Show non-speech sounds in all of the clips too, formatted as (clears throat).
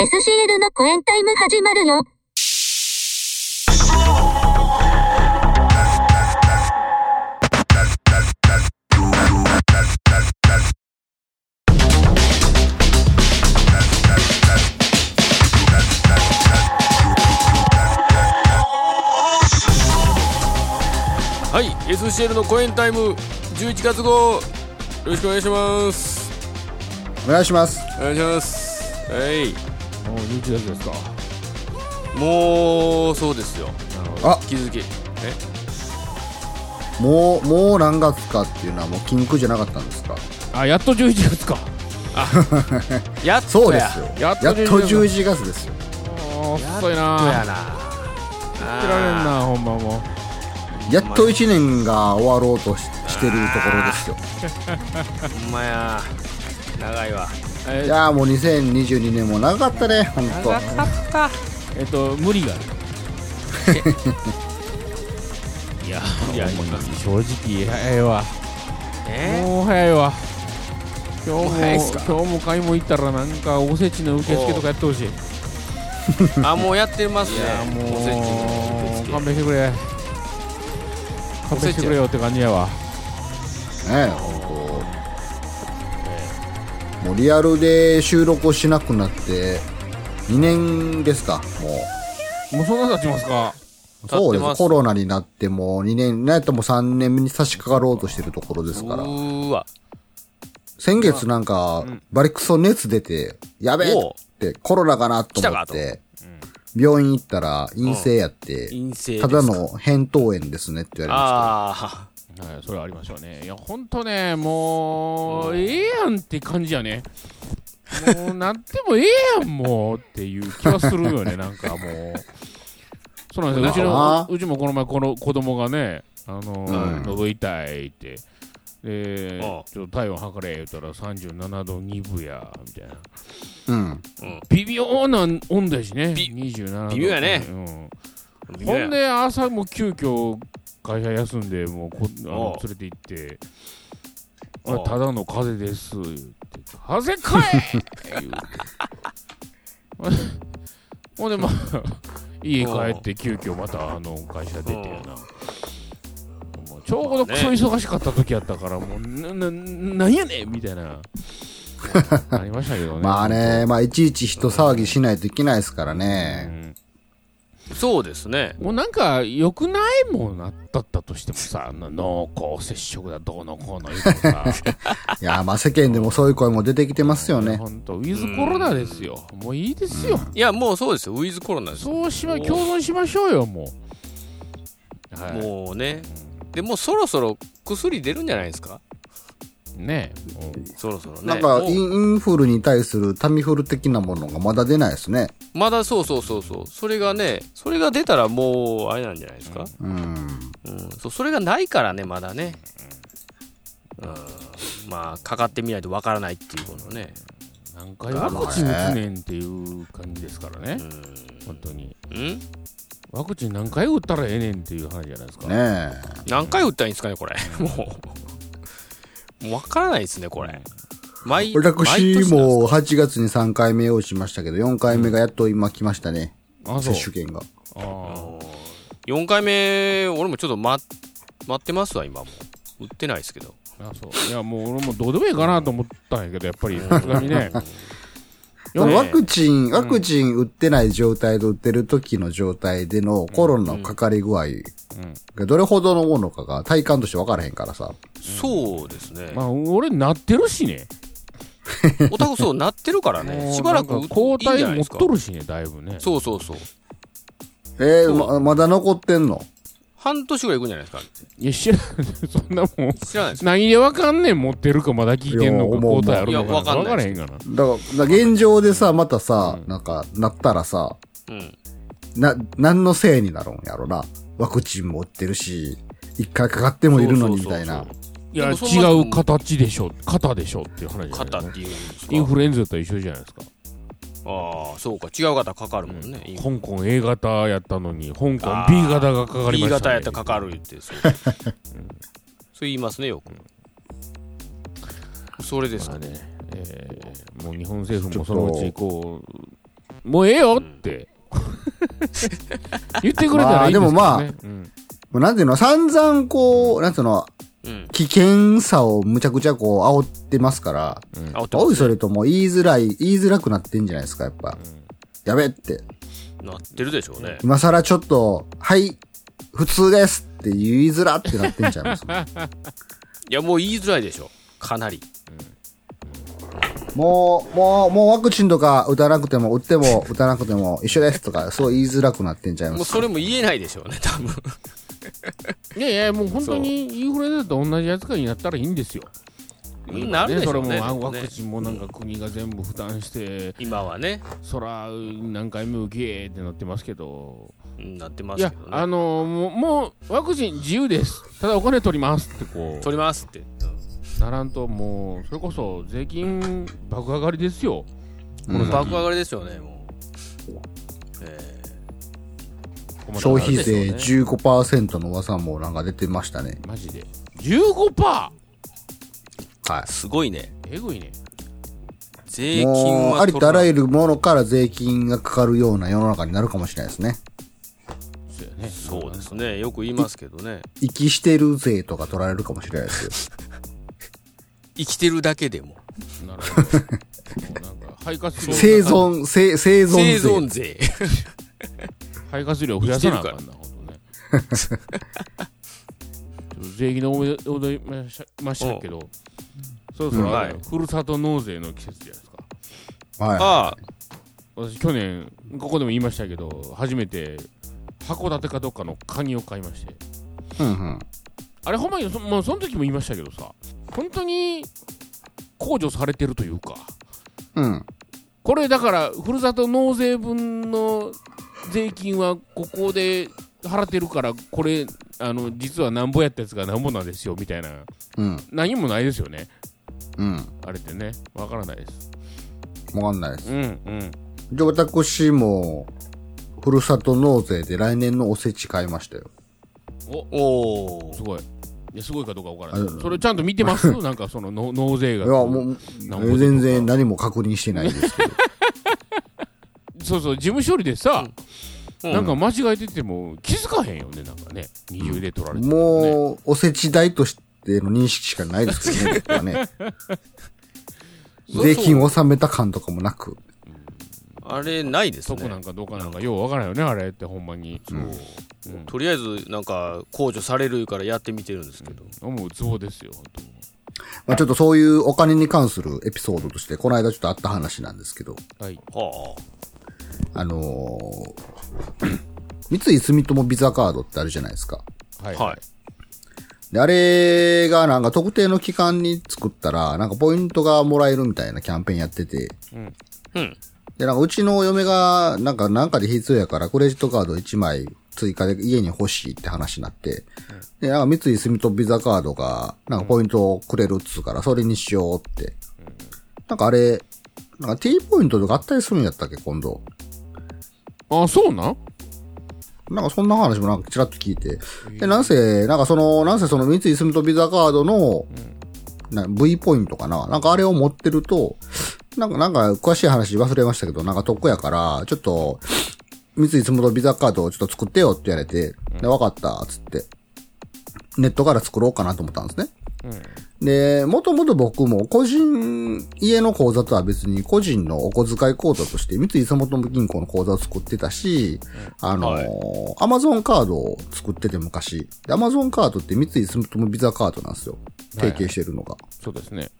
SCL のコエンタイム始まるよ。はい SCL の公演タイム11月号。よろしくお願いします。お願いします。お願いします。はいもう11月ですか？もうそうですよ。あ！気づき。もうもう何月かっていうのはもう禁句じゃなかったんですか？あやっと11月か。やっと (laughs) そうですよ。やっとやっと11月ですよ。遅いな。やっとやな。やってられんなほんまも。やっと1年が終わろうとししてるところですよ。(laughs) ほんまや。長いわうえいやーもう2022年も長かったねほんと長かった。えっと無理がある。いや。いや正直早いわ。え？もう早いわ。今日も今日も買い物行ったらなんかおせちの受付とかやってほしい。いあもうやってますね。やもおせちのう勘弁してくれ。勘弁してくれよって感じやわ。ねほんともうリアルで収録をしなくなって2年ですかももうそんな経ちますか。うそうです。す。コロナになってもう2年なんやったらもう3年目に差し掛かろうとしてるところですうから。ーわ。先月なんか、バリクソ熱出て、やべえって、コロナかなと思って、病院行ったら陰性やって、ただの扁桃炎ですねって言われまあはい、それはありましょうね。いや、ほんとね、もう、ええやんって感じやね。もう、なってもええやん、もうっていう気はするよね、(laughs) なんかもう。そうなんですよ。うちの、うちもこの前、この子供がね、あの、うん喉痛いって。で、ああちょっと体温測れ言ったら37度2分や、みたいな。うん。微妙な温度やしね。び27度。微妙やねうん。あほんで朝も急遽会社休んでもうこあの連れて行って「おうあただの風邪です」言って「風邪かい!」言うて。ほんでまあ家帰って急遽またあの会社出てやな。ちょうどクソ忙しかった時やったからもうなななんやねんみたいな (laughs) ありましたけどねまあね、まあいちいち人騒ぎしないといけないですからうね。んそうですね。もうなんか良くないもんなったったとしてもさな濃厚接触だどうのこうの言うてもさ。(laughs) いや、まあ世間でもそういう声も出てきてますよね。本当ウィズコロナですよ。もういいですよ、いやもうそうですよ。ウィズコロナです。よそうしま共存しましょうよもう。はいもうね。でもうそろそろ薬出るんじゃないですか？ね。もうそろそろね。なんかイン、フルに対するタミフル的なものがまだ出ないですね。まだそうそうそうそう。それがねそれが出たらもうあれなんじゃないですか、うん。うん。そうそれがないからねまだね。うん。まあかかってみないとわからないっていうこのね。何回ワクチン打つねんっていう感じですからね。う本当に。んん？ワクチン何回打ったらええねんっていう話じゃないですか、ね何回打ったらいいんですかねこれ。もうわからないですねこれ。毎え。私も8月に3回目をしましたけど、4回目がやっと今来ましたね。あそう。接種券が。あ4回目俺もちょっと待待ってますわ今も。う打ってないですけど。あそう。いやもう俺もどうでもいいかなと思ったんやけどやっぱりさすがにね (laughs) ワクチン、ワクチン打ってない状態と打ってる時の状態でのコロナのかかり具合がどれほどのものかが体感として分からへんからさ。そうですね。まあ俺なってるしね。(laughs) おたくそうなってるからね。しばらく抗体持っとるしねだいぶね。そうそうそう。えー、ままだ残ってんの？半年ぐらいいくんじゃないですか？いや知らん。そんなもん。知らないです。何でわかんねん持ってるかまだ聞いてんのかいやもう抗体あるのかいやわかんない分からへんがな。だから、だから現状でさ、またさ、なんか、なったらさ、うん。な、何のせいになるんやろな。ワクチンも打ってるし、一回かかってもいるのにみたいな。いやでもそんな違う形でしょ肩でしょっていう話じゃない肩っていうんですか？インフルエンザと一緒じゃないですかああそうか違う方かかるもんね、香港 A 型やったのに香港 B 型がかかり B ました、ね、型やったらかかる言ってそう、そう言いますねよく。それですか。ねまあね、えーもう日本政府もそのうちこうもうええよって。(laughs) 言ってくれたらいいんですけど、ね。まあでもまあうん。もうなんていうの、散々こう、なんていうの、うん。危険さをむちゃくちゃこう、煽ってますから、あ、おってますおいそれとも言いづらい、言いづらくなってんじゃないですか、やっぱ。やべって。なってるでしょうね。今更ちょっと、はい、普通ですって言いづらってなってんちゃいます？(laughs) いや、もう言いづらいでしょ。かなり。もう、もう、もうワクチンとか打たなくても、打っても打たなくても一緒ですとか、そう言いづらくなってんちゃいます？もうそれも言えないでしょうね、多分。いやいや、もう本当にインフルエンザと同じ扱いになったらいいんですよ。なるでしょうね。それもワクチンもなんか国が全部負担して、今はね、そら何回も受けってなってますけど、うんなってまいやすけど、ね。あのもうもうワクチン自由です、ただお金取りますってこ取りますって。うならんと、もうそれこそ税金爆上がりですよ、うんこの先爆上がりですよね、もう。消費税そうで15%の噂もなんか出てましたね。マジで。15%! はーすごいね。えぐいね。い。税金もう、はありとあらゆる。るものから税金がかかるような世の中になるかもしれないですね。そうやね。そうですね。よく言いますけどね。息してる税とか取られるかもしれないですよ。生きてるだけでも。なるほど。(laughs) 生存、生生存生税。存税。肺活量増やさなあかんな、ほんとね。税金の思い踊りましましたけど、そろそろ、うんはいふるさと納税の季節じゃないですか。はい。ああ、私、去年、ここでも言いましたけど、初めて函館かどっかのカニを買いまして。うんうん。あれ、ほんまにそ、もうその時も言いましたけどさ、本当に控除されてるというか、うん。これだから、ふるさと納税分の税金はここで払ってるから、これ、あの、実はなんぼやったやつがなんぼなんですよ、みたいな。うん。何もないですよね。うん。あれってね。わからないです。わかんないです。うん、うん。じゃあ私も、ふるさと納税で来年のおせち買いましたよ。おお。すごい。いや、すごいかどうかわからない。あそれちゃんと見てます？(laughs) なんかその納納税額。いや、もう、全然何も確認してないですけど。そうそう、事務処理でさ、うんなんか間違えてても気づかへんよね、なんかね。二重で取られてるね、もう、おせち代としての認識しかないですけどね、(laughs) ね。税金を納めた感とかもなく。あれ、ないですね得なん。かどうかなんかようわからんよね、あれってほんまに。そう。うん。とりあえず、なんか、控除されるからやってみてるんですけど。もうツボですよ、本当に。まあちょっとそういうお金に関するエピソードとして、この間ちょっとあった話なんですけど、はい。はあのー (clears throat) 三井住友ビザカードってあるじゃないですか。はい。あ。はい。で、あれがなんか特定の期間に作ったら、なんかポイントがもらえるみたいなキャンペーンやってて、うん。で、なんかうちの嫁が、なんかなんかで必要やから、クレジットカード1枚追加で家に欲しいって話になって、で、なんか三井住友ビザカードが、なんかポイントをくれるっつうから、それにしようって。なんかあれ、なんか T ポイントとかあったりするんやったっけ、今度。あ、そうなん？なんかそんな話もなんかちらっと聞いて。で、なんせ、なんかその、なんせその三井住友ビザカードの、な V ポイントかな？なんかあれを持ってると、なんか、なんか詳しい話忘れましたけど、なんか得やから、ちょっと、三井住友ビザカードをちょっと作ってよって言われて、で、わかった、つって。ネットから作ろうかなと思ったんですね。で、もともと僕も個人、家の口座とは別に個人のお小遣い口座として三井住友銀行の口座を作ってたし、あのはいアマゾンカードを作ってて昔。でアマゾンカードって三井住友ビザカードなんですよ。提携してるのが。そうですね。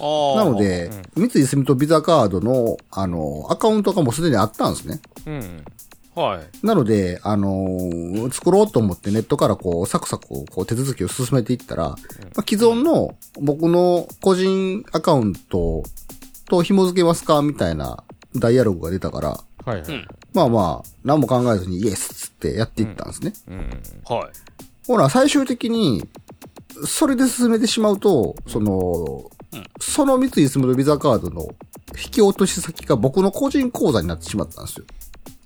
なの、で、三井住友ビザカードの、あの、アカウントがもうすでにあったんですね。うん。はい。なので、あのー作ろうと思ってネットからこう、サクサクこう手続きを進めていったら、まあ、既存の僕の個人アカウントと紐付けますかみたいなダイアログが出たから、はいはい。まあまあ、何も考えずにイエスっつってやっていったんですね。うん。はい。ほら、最終的に、それで進めてしまうと、その、その三井住友ビザカードの引き落とし先が僕の個人口座になってしまったんですよ。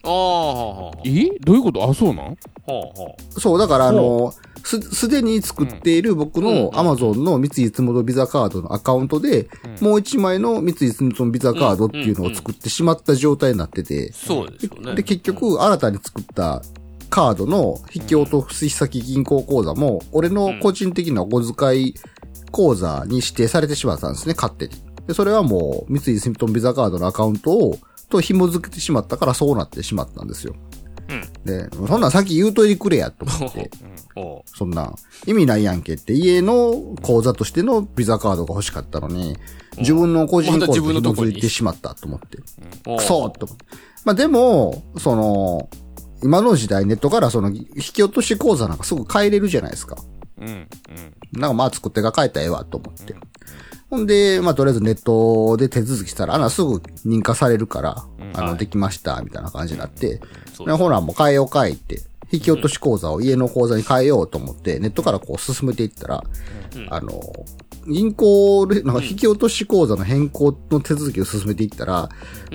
ああ、はあ、はえ？どういうこと？あ、そうなん？あ、はそう、だからあの、す、すでに作っている僕の Amazon の三井住友ビザカードのアカウントで、もう一枚の三井住友ビザカードっていうのを作ってしまった状態になってて、そうですよね。で、結局、新たに作ったカードの引き落とし先銀行口座も、俺の個人的なお小遣い口座に指定されてしまったんですね、勝手に。で、それはもう、三井住友ビザカードのアカウントを、と紐付けてしまったからそうなってしまったんですよ。で、そんなんさっき言うといてくれや、と思って。そんな、意味ないやんけって、家の口座としてのビザカードが欲しかったのに、自分の個人口座に紐分のとこに付いてしまったと思って。おうクソーと思って。まあでも、その、今の時代ネットからその引き落とし口座なんかすぐ変えれるじゃないですか。うん。うん。なんかまあ作ってが変えたらええわと思って。ほんで、まあとりあえずネットで手続きしたら、あらすぐ認可されるから、あの、はい。できました、みたいな感じになって、そうでほらもう変えよう変えって、引き落とし口座を家の口座に変えようと思って、ネットからこう進めていったら、あの、銀行で、なんか引き落とし口座の変更の手続きを進めていったら、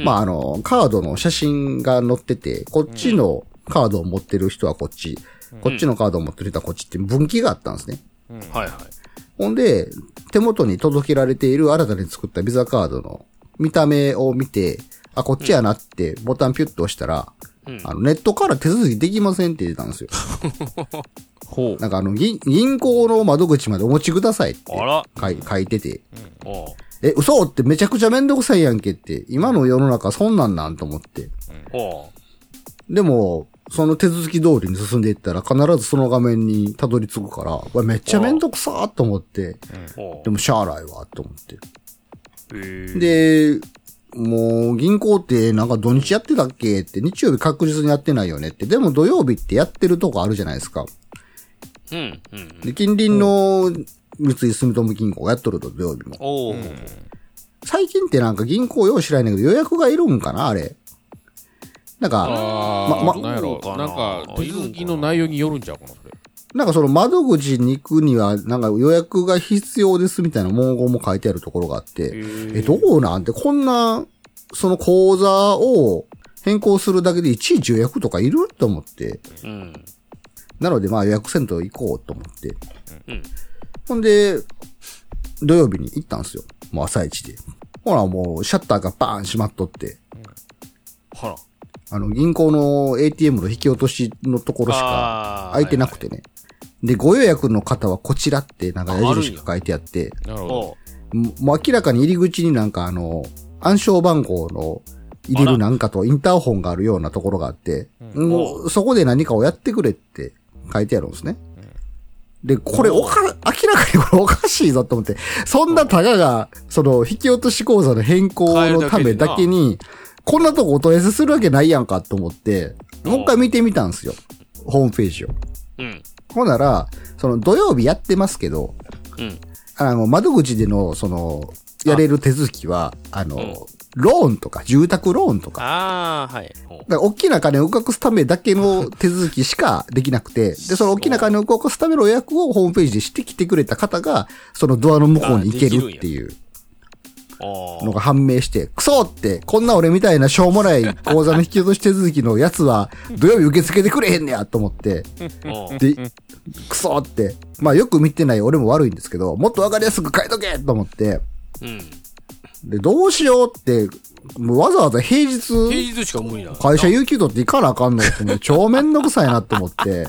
まああの、カードの写真が載ってて、こっちのカードを持ってる人はこっち、こっちのカードを持ってる人はこっちって分岐があったんですね。はいはい。ほんで、手元に届けられている新たに作ったビザカードの見た目を見て、あ、こっちやなってボタンピュッと押したら、あのネットから手続きできませんって出たんですよ。(laughs) ほう。なんかあの、銀銀行の窓口までお持ちくださいって。書い書いてて、え、嘘ってめちゃくちゃめんどくさいやんけって、今の世の中そんなんなんと思って。おう。でも、その手続き通りに進んでいったら必ずその画面にたどり着くから、めっちゃめんどくさーと思って、でもしゃあないわと思って。で、もう、銀行ってなんか土日やってたっけって、日曜日確実にやってないよねって。でも土曜日ってやってるとこあるじゃないですか。うん、うん。で、近隣の三井住友銀行がやっとると土曜日も。最近ってなんか銀行よう知らないけど予約がいるんかなあれ。なんか、ままなんやろどうかななんか、手続きの内容によるんちゃうかな、それ。なんかその窓口に行くには、なんか予約が必要ですみたいな文言も書いてあるところがあって、え、どうなんてこんな、その口座を変更するだけでいちいち予約とかいると思って。うん。なのでまあ予約せんと行こうと思って。うん。ほんで、土曜日に行ったんですよ。もう朝一で。ほらもうシャッターがバーン閉まっとって、ほら。あの銀行の ATM の引き落としのところしか空いてなくてね。で、ご予約の方はこちらってなんか矢印が書いてあって、なるほど。もう明らかに入り口になんかあの、暗証番号の入れるなんかとインターホンがあるようなところがあって、もうそこで何かをやってくれって書いてあるんですね。で、これおか、明らかにこれおかしいぞと思って、そんなたかが、その、引き落とし口座の変更のためだけに、こんなとこお問い合わせするわけないやんかと思って、もう一回見てみたんですよ。ホームページを。うん。ほんなら、その土曜日やってますけど、うん。あの、窓口での、その、やれる手続きは、あの、ローンとか、住宅ローンとか、ああ、はい。だ大きな金を動かすためだけの手続きしかできなくて、で、その大きな金を動かすための予約をホームページでしてきてくれた方が、そのドアの向こうに行けるっていうのが判明して、クソって、こんな俺みたいなしょうもない口座の引き落とし手続きのやつは、土曜日受け付けてくれへんねやと思って、で、クソって、まあよく見てない俺も悪いんですけど、もっとわかりやすく書いとけと思って、うん。で、どうしようって、もうわざわざ平日、平日しか無理会社有給取って行かなあかんのって、もう超めんどくさいなと思って、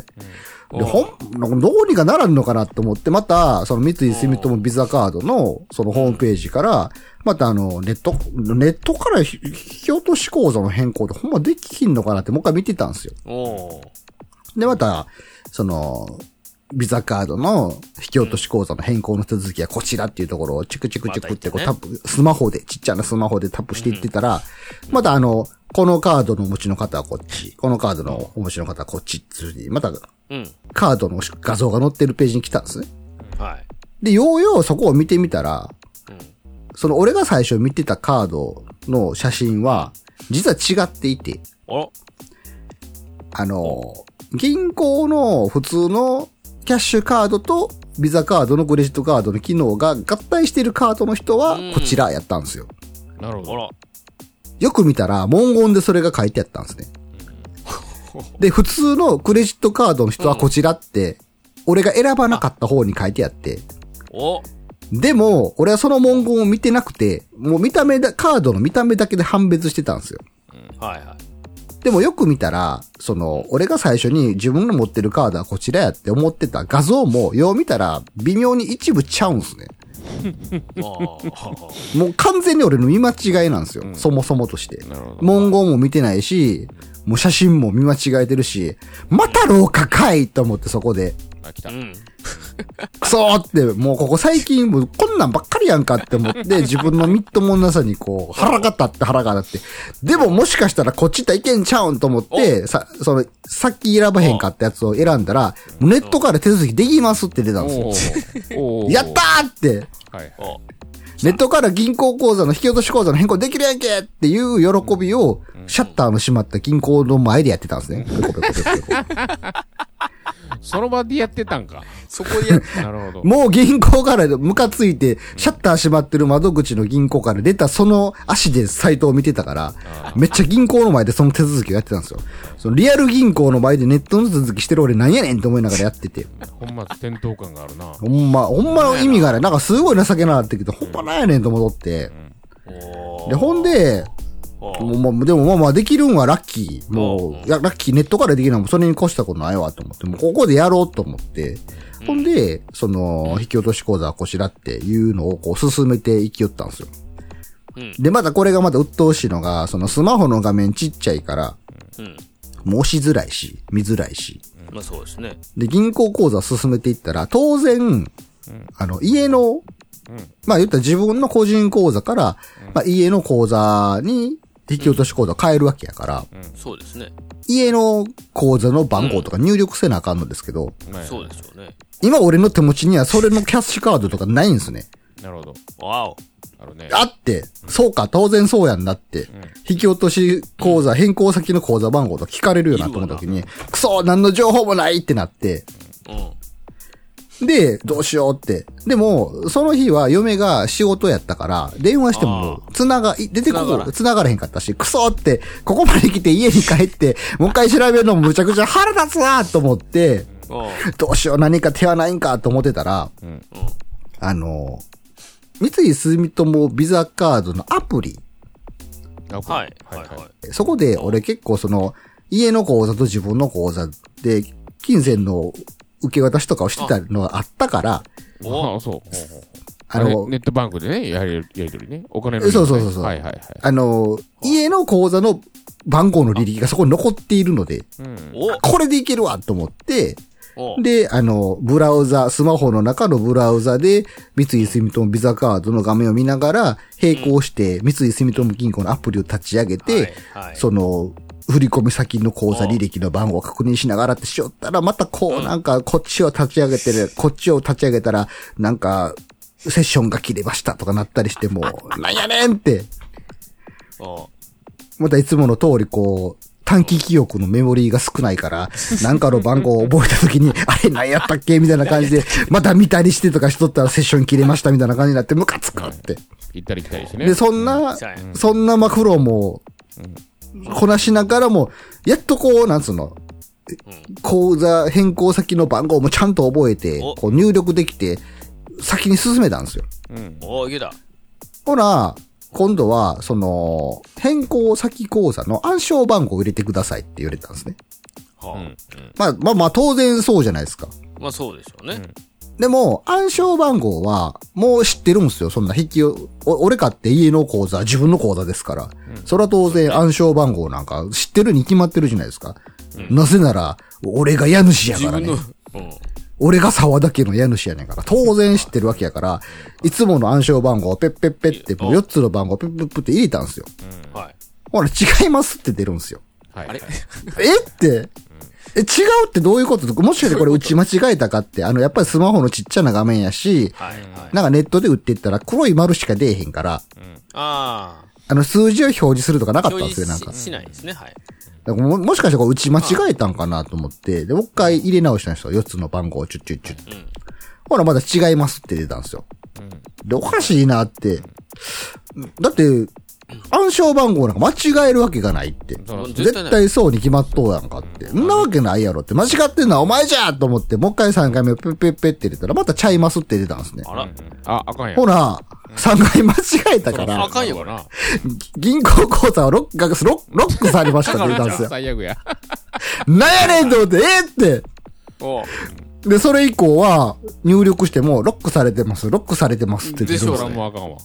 で、ほん、どうにかならんのかなと思って、また、その三井住友ビザカードの、そのホームページから、またあの、ネット、ネットからひ引き落とし口座の変更ってほんまできひんのかなってもう一回見てたんですよ。で、また、その、ビザカードの引き落とし口座の変更の手続きはこちらっていうところをチクチクチクってこうタップ、スマホで、ちっちゃなスマホでタップしていってたら、またあの、このカードのお持ちの方はこっち、このカードのお持ちの方はこっちっていうふうに、またうん。カードの画像が載ってるページに来たんですね。はい。で、ようようそこを見てみたら、うん。その俺が最初見てたカードの写真は、実は違っていて、あらあの、銀行の普通のキャッシュカードとビザカードのクレジットカードの機能が合体しているカードの人はうんこちらやったんですよ。なるほど。よく見たら文言でそれが書いてあったんですね。で、普通のクレジットカードの人はこちらって俺が選ばなかった方に書いてあって、おでも、俺はその文言を見てなくて、もう見た目だ、カードの見た目だけで判別してたんですよ。はいはい。でもよく見たら、その、俺が最初に自分の持ってるカードはこちらやって思ってた画像も、よう見たら微妙に一部ちゃうんすね。(laughs) あもう完全に俺の見間違いなんですよ。そもそもとして。文言も見てないし、もう写真も見間違えてるし、また廊下かいと思ってそこで、あ、来たあ。う。ん。クソーって、もうここ最近もうこんなんばっかりやんかって思って、(laughs) 自分のみっともなさにこう、腹が立って腹が立って。でももしかしたらこっち行ったらいけんちゃうんと思って、さ、その、さっき選ばへんかったやつを選んだら、ネットから手続きできますって出たんですよ。(laughs) やったーって、はい。おネットから銀行口座の引き落とし口座の変更できるやんけっていう喜びを、シャッターの閉まった銀行の前でやってたんですね。(laughs) その場でやってたんか。そこでやっ (laughs) なるほど。もう銀行からムカついて、シャッター閉まってる窓口の銀行から出たその足でサイトを見てたから、めっちゃ銀行の前でその手続きをやってたんですよ。そのリアル銀行の前でネットの手続きしてる俺なんやねんって思いながらやってて。本末転倒感があるな。ほんま、ほんまの意味がない。なんかすごい情けなかったけど、ほんまなんやねんと思って。おで、ほんで、おもうまあ、でもまあまあできるんはラッキー。もう、いや、ラッキー。ネットからできるのもそれに越したことないわと思って、もうここでやろうと思って、ほんで、その、引き落とし口座はこちらっていうのをこう進めていきよったんですよ。うん。で、またこれがまた鬱陶しいのが、そのスマホの画面ちっちゃいから、うん。もう押しづらいし、見づらいし。まあそうですね。で、銀行口座進めていったら、当然、あの、家の、まあ言ったら自分の個人口座から、まあ家の口座に引き落とし口座を変えるわけやから、そうですね。家の口座の番号とか入力せなあかんのですけど、はいそうですよね。今俺の手持ちにはそれのキャッシュカードとかないんですね。なるほど。わお。あるね。あって、そうか、当然そうやんなって、引き落とし口座、変更先の口座番号とか聞かれるよなと思った時に、くそ何の情報もないってなって、うん。で、どうしようって。でも、その日は嫁が仕事やったから、電話しても、つなが、い出てこ繋がらこ、つながらへんかったし、クソって、ここまで来て家に帰って、もう一回調べるのもむちゃくちゃ腹立つなと思って、どうしよう、何か手はないんかと思ってたら、うん。あの、三井住友ビザカードのアプリ、あはい。はい。ははいい。そこで俺結構その、家の口座と自分の口座で、金銭の受け渡しとかをしてたのがあったから、おあ、そう。あのネ、ットバンクでね、やり、やり取りね。お金の、そうそうそうそうはいはいはい。あの、家の口座の番号の履歴がそこに残っているので、うん。おこれでいけるわと思って、おで、あの、ブラウザ、スマホの中のブラウザで、三井住友ビザカードの画面を見ながら、並行して、三井住友銀行のアプリを立ち上げて、はいはいその、振込先の口座履歴の番号を確認しながらってしよったら、またこう、なんか、こっちを立ち上げてる、こっちを立ち上げたら、なんか、セッションが切れましたとかなったりしても、なんやねんって、またいつもの通りこう、短期記憶のメモリーが少ないから、なんかの番号を覚えた時に、(laughs) あれ何やったっけみたいな感じで、また見たりしてとかしとったらセッション切れましたみたいな感じになって、ムカつくって。行ったり来たりしてね。で、そんなそんなマクロも、こなしながらも、やっとこう、なんつうの、口座変更先の番号もちゃんと覚えてお、こう入力できて、先に進めたんですよ。うん。おういけた。ほら、今度は、その、変更先口座の暗証番号を入れてくださいって言われたんですね。はあうん。まあまあまあ当然そうじゃないですか。まあそうでしょうね。でも、暗証番号は、もう知ってるんですよ。そんな引きを、お俺かって家の口座、自分の口座ですから。それは当然暗証番号なんか知ってるに決まってるじゃないですか。なぜなら、俺が家主やからね。俺が沢田家の家主やねんから。当然知ってるわけやから、いつもの暗証番号をペッペッペッって、もう4つの番号をペッペッペッって入れたんですよ。はい。ほら、違いますって出るんですよ。はい。あれ？え？って、え、違うってどういうこと？もしかしてこれ打ち間違えたかって、あの、やっぱりスマホのちっちゃな画面やし、はい。はい。なんかネットで打っていったら黒い丸しか出えへんから、ああの、数字を表示するとかなかあ。ったんですよ、なんか。ししないですね。はい。だからももしかしてこれ打ち間違えたんかなと思って、で、もう一回入れ直したんですよ。4つの番号をチュッチュッチュッ。うん。ほら、まだ違いますって出たんですよ。で、おかしいなって。だって、暗証番号なんか間違えるわけがないって。絶対そうに決まっとうやんかって。んなわけないやろって。間違ってんのはお前じゃと思って、もう一回3回目ペッペッペッって入れたら、またちゃいますって出たんですね。あら、あ、あかんやん。ほら、3回間違えたからあ、かんよな。銀行口座をロック、ロックロックされましたって出たんですよ。(laughs) 最悪や。なんやねんと思って、えーって。で、それ以降は、入力しても、ロックされてます、ロックされてますって出でしょそらるんですね。もうあかんわ。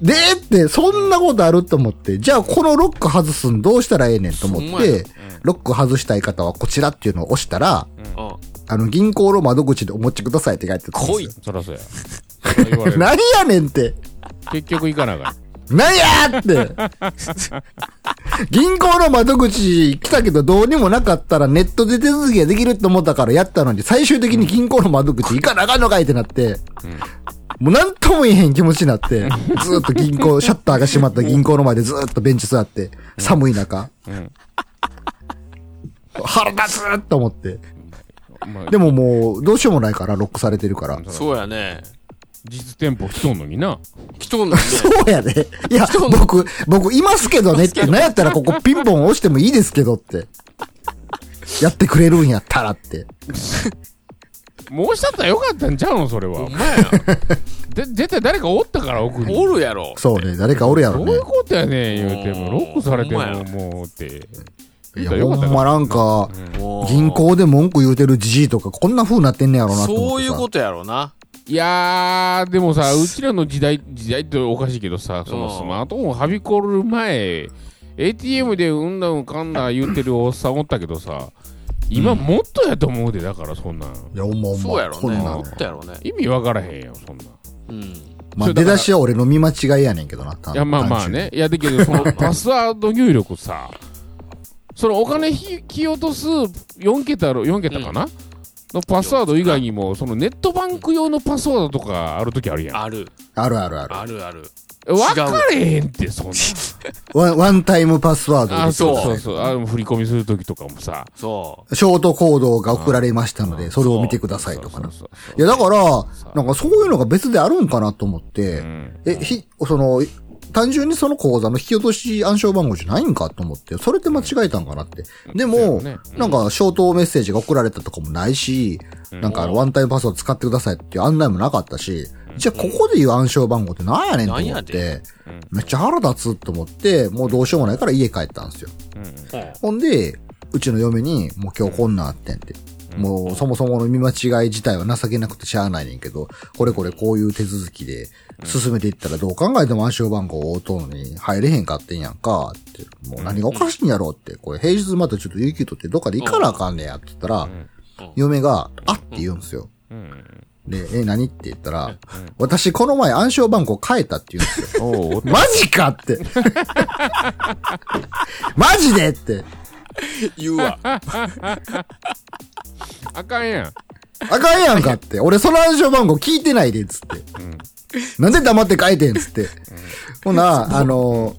で、って、そんなことあると思って、じゃあこのロック外すんどうしたらええねんと思って、ロック外したい方はこちらっていうのを押したら、うんあの、銀行の窓口でお持ちくださいって書いてたんですよ。来いそらそうや。(laughs) 何やねんって。結局行かなあかん。何やーって。銀行の窓口来たけどどうにもなかったらネットで手続きができると思ったからやったのに最終的に銀行の窓口行かなあかんのかいってなって、もうなんとも言えへん気持ちになって、(laughs) ずーっと銀行、シャッターが閉まった銀行の前でずーっとベンチ座って、寒い中。ん腹立つーと思って。まあでももう、どうしようもないから、ロックされてるから。そうやね。実店舗来とんのにな。来とんのにね。そうやで。いや、僕、僕、いますけどねって、なんやったらここピンポン押してもいいですけどって。やってくれるんやったらって。(laughs) もうしちゃったらよかったんちゃうのそれは。ほんまや。(laughs) で、絶対誰かおったから奥に。おるやろ。そうね、誰かおるやろねどういう。ことやねん言うても、ロックされてほんまやももうって。いや、ほんまなんか、もう銀行で文句言うてるじじいとか、こんな風になってんねやろなって思ってさ。そういうことやろな。いやー、でもさ、うちらの時代、時代っておかしいけどさ、そのうんスマートフォンはびこる前、ATM でうんだうんかんだ言ってるおっさんおったけどさ、今もっとやと思うで、だからそんなん。いや、ほんまほんま。そうやろね。こんなんもっとやろね。意味わからへんよ、そんなん。うん。まあ、それだから出だしは俺の見間違いやねんけどな。いや、まあまあね。。いや、だけど、その (laughs) パスワード入力さ、そのお金引き落とす4桁ろ、4桁かな、のパスワード以外にも、そのネットバンク用のパスワードとかあるときあるやん。ある。あるあるある。あるある。わかれへんって、そんなん。(laughs) ワンワンタイムパスワードであ、そうそうそうそう。あ振り込みするときとかもさ。そう。ショートコードが送られましたので、それを見てくださいとかな。そうそうそういや、だから、なんかそういうのが別であるんかなと思って、んえ、ひ、その、単純にその口座の引き落とし暗証番号じゃないんかと思って、それって間違えたんかなって。でも、なんか、ショートメッセージが送られたとかもないし、なんかあの、ワンタイムパスワード使ってくださいっていう案内もなかったし、じゃあここで言う暗証番号ってなんやねんと思っなんやで。て、めっちゃ腹立つと思って、もうどうしようもないから家帰ったんですよ。ほんで、うちの嫁に、もう今日こんなんあってんって。もうそもそもの見間違い自体は情けなくてしゃあないねんけど、これこれこういう手続きで進めていったらどう考えても暗証番号を応答のに入れへんかってんやんか。って。もう何がおかしいんやろうって。これ平日またちょっと有給取ってどっかで行かなあかんねやって言ったら、嫁が、あって言うんですよ。で、え、何って言ったら、私この前暗証番号変えたって言うんですよ。(laughs) マジかって。(laughs) マジでって。言うわ。あかんやん。あかんやんかって。俺その暗証番号聞いてないで、つって。なんで黙って書いてんつって。ほな、あの、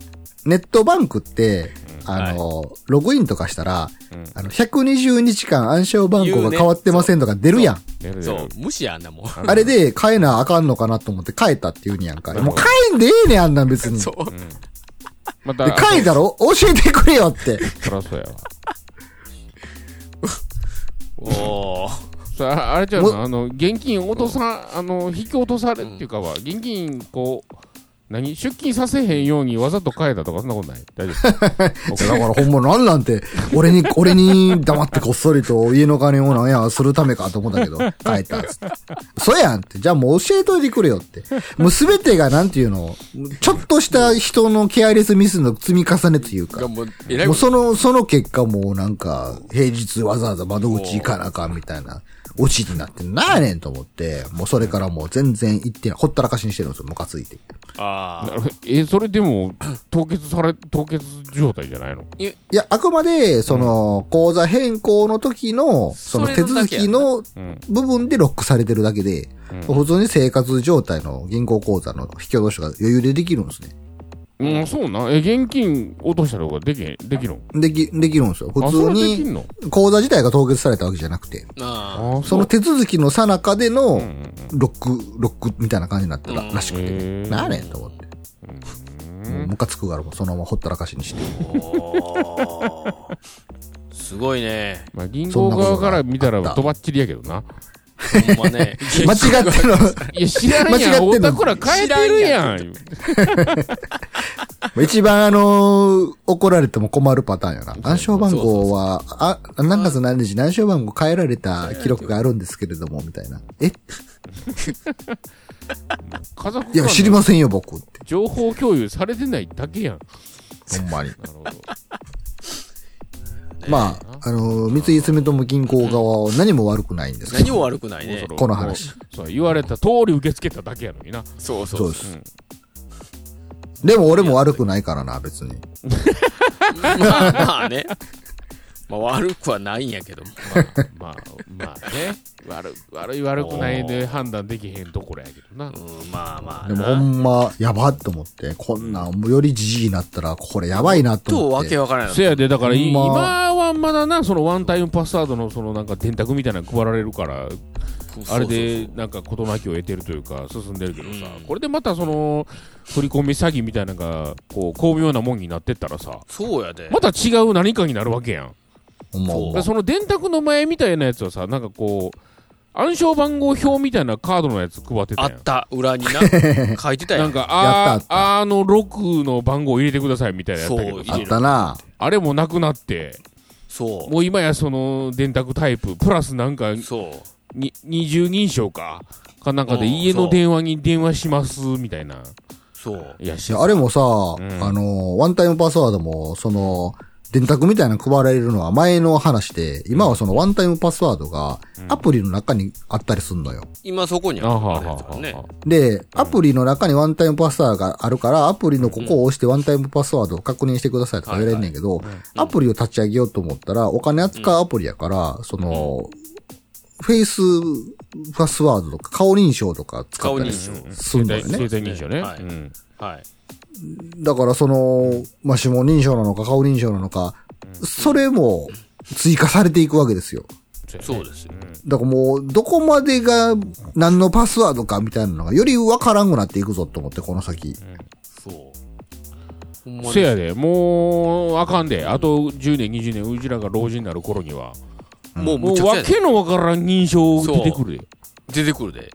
ネットバンクって、あの、ログインとかしたら、あの、120日間暗証番号が変わってませんとか出るやん。やるやるそう。無視やんなもん。あれで変えなあかんのかなと思って変えたって言うんやんか。もう変えんでええねん、あんなん別に。そう。また、で、変えたろ？教えてくれよって。そらそうやわ。(laughs) おー。さあ、あれじゃあの、現金落とさ、あの、引き落とされっていうかは、現金、こう、何？出金させへんようにわざと変えたとかそんなことない？大丈夫 (laughs) だからほんまなんなんて、俺に、俺に黙ってこっそりと家の金をなんやするためかと思ったけど、変えたっつって。そうやんって。じゃあもう教えといてくれよって。もうすべてがなんていうの、ちょっとした人のケアレスミスの積み重ねというか。もうその、その結果もうなんか、平日わざわざ窓口行かなあかんみたいな、オチになってんなんやねんと思って、もうそれからもう全然行ってない。ほったらかしにしてるんですよ、ムカついて。あなるほどえ、それでも、凍結され、凍結状態じゃないの？いや、あくまで、その、口座変更の時の、その手続きのうん。部分でロックされてるだけで、普通に生活状態の銀行口座の引き落としが余裕でできるんですね。うん、そうな。え、現金落としたりとかできへん、できるん？でき、できるんですよ。普あ、そ通れできんに、の？口座自体が凍結されたわけじゃなくて、あ。ああその手続きの最中でのうん、ロック、ロックみたいな感じになったらうんらしくて、なんやねんと思って。もうムカつくからもうそのままほったらかしにして。おーすごいね。まあ、銀行側から見たらとばっちりやけどな。ほんまね。間違ってるの、(laughs) いや、知らん間違ってんのやん。おたくら変えてるやん。一番あのー怒られても困るパターンよな。暗証番号は、あ、何月何日に暗証番号変えられた記録があるんですけれども、みたいな。え？家族いや、知りませんよ、僕って。情報共有されてないだけやん。ほんまに。なるほど。まあ、あのー三井住友銀行側は何も悪くないんですけど。何も悪くないねこの話そう、言われた通り受け付けただけやのにな。そうそ。そううです。うんでも俺も悪くないからな、別に。ま (laughs) あまあね。まあ悪くはないんやけども。まあ、まあね。悪悪い悪くないで判断できへんところやけどな。うん、まあまあでもほな。んま、やばっと思って、こんなん、もうよりじじいになったら、これやばいなとと思って。わけわからないせやで、だから、ほんま今はまだな、そのワンタイムパスワードのそのなんか電卓みたいなの配られるから、あれでなんか事なきを得てるというか、進んでるけどさ、うんこれでまたその、振り込み詐欺みたいなのが、こう、巧妙なもんになってったらさ、そうやで。また違う何かになるわけやん。ほんまほんまだからその電卓の前みたいなやつはさ、なんかこう、暗証番号表みたいなカードのやつ配ってたやん。あった、裏にな。(laughs) 書いてたやん。なんか、やったああの6の番号入れてくださいみたいなやつあったな。あれもなくなって、そもう今やその電卓タイプ、プラスなんかう。そう。に二重認証か、かなんかでうん家の電話に電話しますみたいな。そう。いや、しあれもさ、ん。あの、ワンタイムパスワードも、その、電卓みたいなの配られるのは前の話で、今はそのワンタイムパスワードがアプリの中にあったりすんのよ。今そこにああはるね。で、アプリの中にワンタイムパスワードがあるから、アプリのここを押してワンタイムパスワードを確認してくださいとか言われんねんけど、アプリを立ち上げようと思ったら、お金扱うアプリやから、その、フェイスパスワードとか顔認証とか使ったり顔認証すんのよね。生体認証ね。はいうんはい。だからその、まあ、指紋認証なのか顔認証なのか、それも追加されていくわけですよ。そうですよ。だからもう、どこまでが何のパスワードかみたいなのがよりわからんくなっていくぞと思って、この先。そう。ほんまにせやで、もう、あかんで。あと10年、20年、うちらが老人になる頃には、もうもうむちゃくちゃやでわけのわからん認証出てくるで。出てくるで。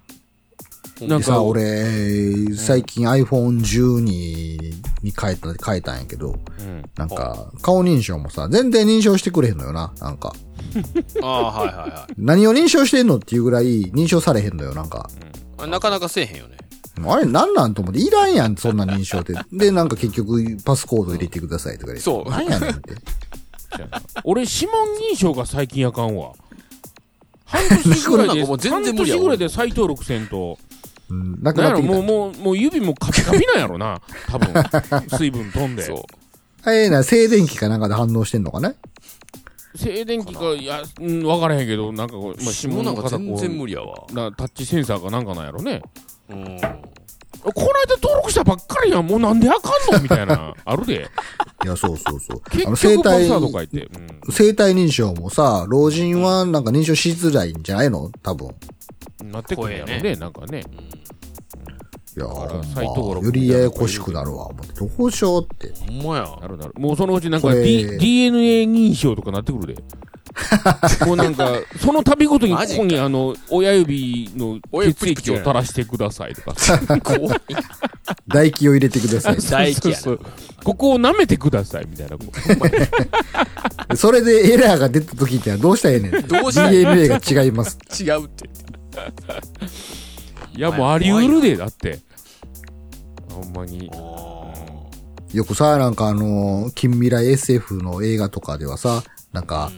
なんかでさ、俺、最近 iPhone12 に変えた、変えたんやけど、うんなんか、顔認証もさ、全然認証してくれへんのよな、なんか。(laughs) ああ、はいはいはい何を認証してんのっていうぐらい認証されへんのよ、なんか。あ。なかなかせえへんよね。あれ、なんなんと思って、いらんやん、そんな認証って。で、なんか結局、パスコード入れてくださいとか言って。そうなんやねんって。(laughs) 俺、指紋認証が最近あかんわ。半年ぐらいで、(laughs) 半年ぐらいで再登録せんと。うん、な。もう、もう、もう指もカピカピなんやろな。(laughs) 多分。水分飛んで。そう。あれな、静電気かなんかで反応してんのかね？静電気か、いや、うん、分からへんけど、なんかこう、まあ、指もうなんか全然う無理やわ。なタッチセンサーかなんかなんやろね。うん。この間登録したばっかりやん。もうなんであかんのみたいな。(laughs) あるで。いや、そうそうそう。結あの、生局パス体ワード書いて。生体認証もさ、老人はなんか認証しづらいんじゃないの？多分。うん。なってくるんやろ声ね、なんかね。いや、だからほんまよりややこしくなるわ。どうしようって。ほんまや。なるなる。もうそのうちなんか、D、DNA 認証とかなってくるで。(laughs) もうなんか、その度ごとにここにあの、親指の血液を垂らしてくださいとか。唾液を入れてください。(laughs) 唾液やなそうそうここを舐めてくださいみたいな。それでエラーが出た時ってどうしたらええねん。どうしたらええ DNA が違います。違うって。いや、もうあり得るで、だって。ほんまに。よくさ、なんかあの、近未来 SF の映画とかではさ、なんか、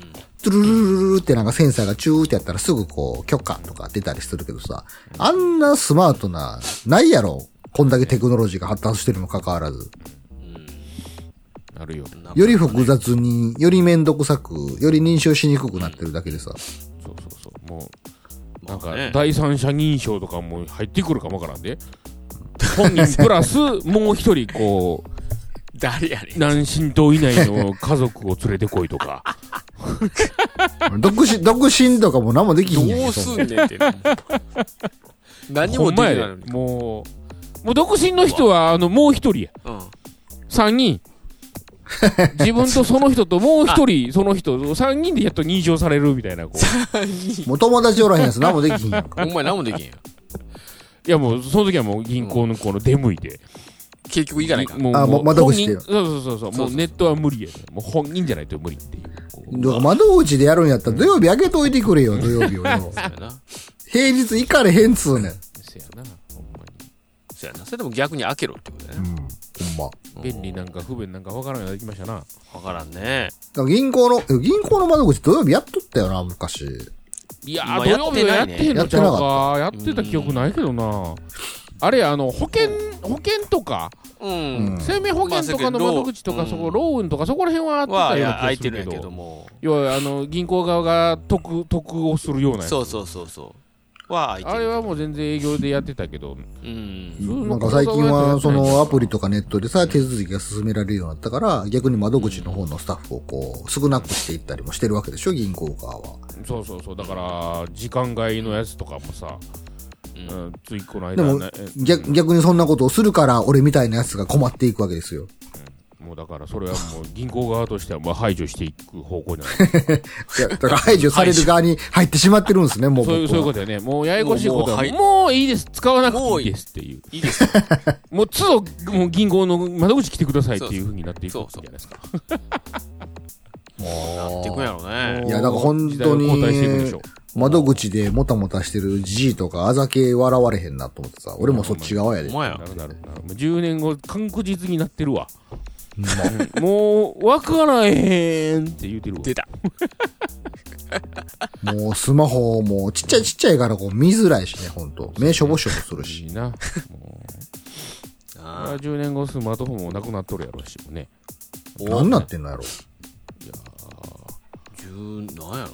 トゥルルルルルってなんかセンサーがチューってやったらすぐこう、許可とか出たりするけどさ、あんなスマートな、ないやろ。こんだけテクノロジーが発達してるにもかかわらず。なるよ。より複雑に、よりめんどくさく、より認証しにくくなってるだけでさ。そうそうそう。もう、なんか、第三者認証とかも入ってくるかもわからんで。本人プラス、もう一人、こう、誰やねん。何神道以内の家族を連れてこいとか。(laughs) 独身、独身とかも何もできひんやんどうすんねんって。(laughs) 何もでできないのに。もう、もう独身の人は、あの、もう一人や。うん。3人。自分とその人ともう一人、(laughs) その人、3人でやっと認証されるみたいな、こう。もう友達おらへんやつ何もできひんやんか。お前何もできんやん。いやもう、その時はもう銀行のこの出向いて。結局行かないか。もう、あもう窓口で本人そうそうそうそう。もうネットは無理やで。もう本人じゃないと無理っていう。こうだから窓口でやるんやったら土曜日開けといてくれよ、土曜日をよ。(laughs) そうやな。平日行かれへんつうねん。せやな、ほんまに。そうやな。それでも逆に開けろってことだよね。ほんま。便利なんか不便なんかわからんようになってきましたな。わからんね。だから銀行の、え銀行の窓口土曜日やっとったよな、昔。いや今ー、土曜日はやってへんのちゃうやってか。やってた記憶ないけどな。あれ、あの、保険、保険とか、うん。うん生命保険とかの窓口とか、まあそこ、ローンとか、そこら辺はあったような気がするんやけど。ども。要は、あの、銀行側が得、得をするようなやつそうそうそうそう。は。あれはもう全然営業でやってたけど、うん。なんか最近は、そのアプリとかネットでさ、手続きが進められるようになったから、逆に窓口の方のスタッフをこう、少なくしていったりもしてるわけでしょ、銀行側は。そうそうそう、だから、時間外のやつとかもさ、ううん、ついこのでも間ね、え逆逆にそんなことをするから、俺みたいなやつが困っていくわけですよ。もうだから、それはもう銀行側としてはまあ排除していく方向になる。(laughs) いや、だから排除される側に (laughs) 入ってしまってるんですね、もう。そういう、そういうことだよね。もうややこしいことは、もうももううはいいいです。使わなくていいですっていう。いいですよ。もう都度、もう銀行の窓口来てくださいっていう風になっていくんじゃないですか。(laughs) なっていくんやろね。いやだから本当に交代していくでしょ窓口でもたもたしてるじじいとかあざけ笑われへんなと思ってさ、俺もそっち側やで。お前やな。るなるなる。もう10年後、確実になってるわ。うんもう、わからへんって言うてるわ。出た。(laughs) もうスマホもちっちゃいちっちゃいからこう見づらいしね、ほんと。目しょぼしょぼするし。いいな。もうあ10年後スマートフォンもなくなっとるやろうしもね。ー何なってんのやろ。十、なんやろ。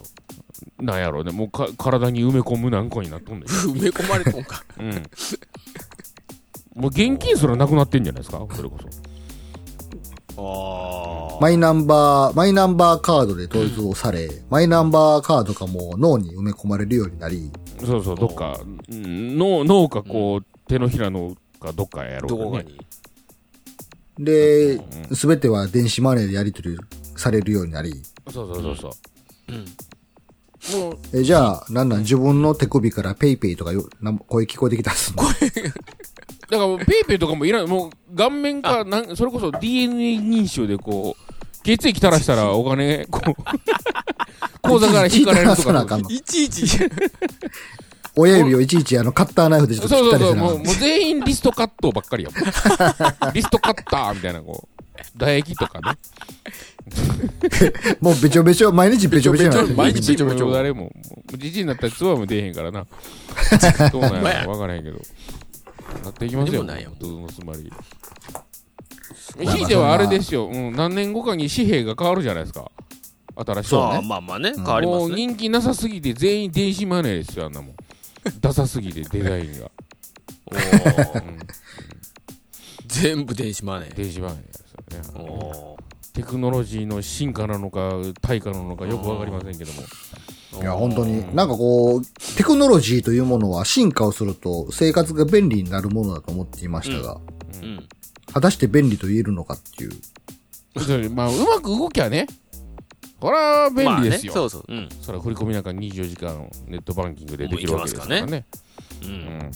なんやろうね。もうか体に埋め込むなんかになっとんねん。(laughs) 埋め込まれとんか。うん。もう現金すらなくなってんじゃないですか？それこそ。ああ。マイナンバー、マイナンバーカードで統一をされ、マイナンバーカードがもう脳に埋め込まれるようになり、そうそう、どっか、うん脳脳かこう、手のひらのかどっかやろうかね。どこかに。で、すべては電子マネーでやり取りされるようになり、そうそうそうそう。うん。もう、え、じゃあ、なんなん？自分の手首からペイペイとかよなん声聞こえてきたっすの (laughs) だからもうペイペイとかもいらん、もう顔面か、なんそれこそ DNA 認証でこう、血液垂らしたらお金、こう、(laughs) 口座から引かれるとか。聞いちいち、(laughs) 親指をいちいちあのカッターナイフでちょそうそうそう、っと切ったりせなあもうもう全員リストカットばっかりやもん。リストカッターみたいな、こう、唾液とかね。(laughs) もうべちょべちょ、毎日べちょべちょ毎日べちょべちょもう誰も、もうじじいになったらツバも出えへんからな。(laughs) どうなんやろわからへんけど。なっていきますよ。でもないよどのつまり。ひいてはあれですよ、うん、何年後かに紙幣が変わるじゃないですか。新しいそうねまあまあね、変わりまもうすね。人気なさすぎて全員電子マネーですよ、あんなもん。(laughs) ダサすぎてデザインが。お全部電子マネー。電子マネーですよね。おテクノロジーの進化なのか、対価なのかよくわかりませんけども。ーいや、本当に、なんかこう、テクノロジーというものは進化をすると生活が便利になるものだと思っていましたが、うん。果たして便利と言えるのかっていう。まあ、うまく動きゃね、これは便利ですよ。まあね、そうそう。うん。それは振り込みなんか24時間ネットバンキングでできるわけですからね。う。うんん。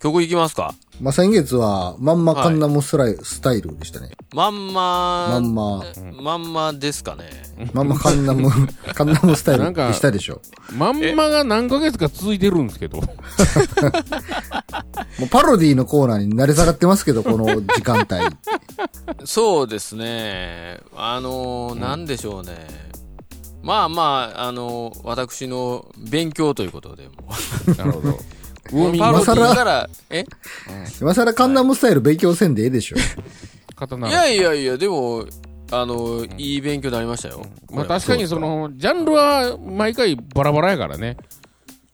曲いきますか？まあ、先月は、まんまカンナムスライ、スタイルでしたね。まんま、まんま、まんまですかね？まんまカンナム、(laughs) カンナムスタイルなんかでしたでしょ。まんまが何ヶ月か続いてるんですけど。(laughs) もうパロディのコーナーに慣れ下がってますけど、この時間帯。そうですね。あのー、なんでしょうね。まあまあ、あのー、私の勉強ということで、もなるほど。ウうォーミングパロデ今更ィから、え？今更カンナムスタイル勉強せんでええでしょ。刀いやいやいや、でも、あのー、いい勉強になりましたよ。まあ確かにその、ジャンルは毎回バラバラやからね。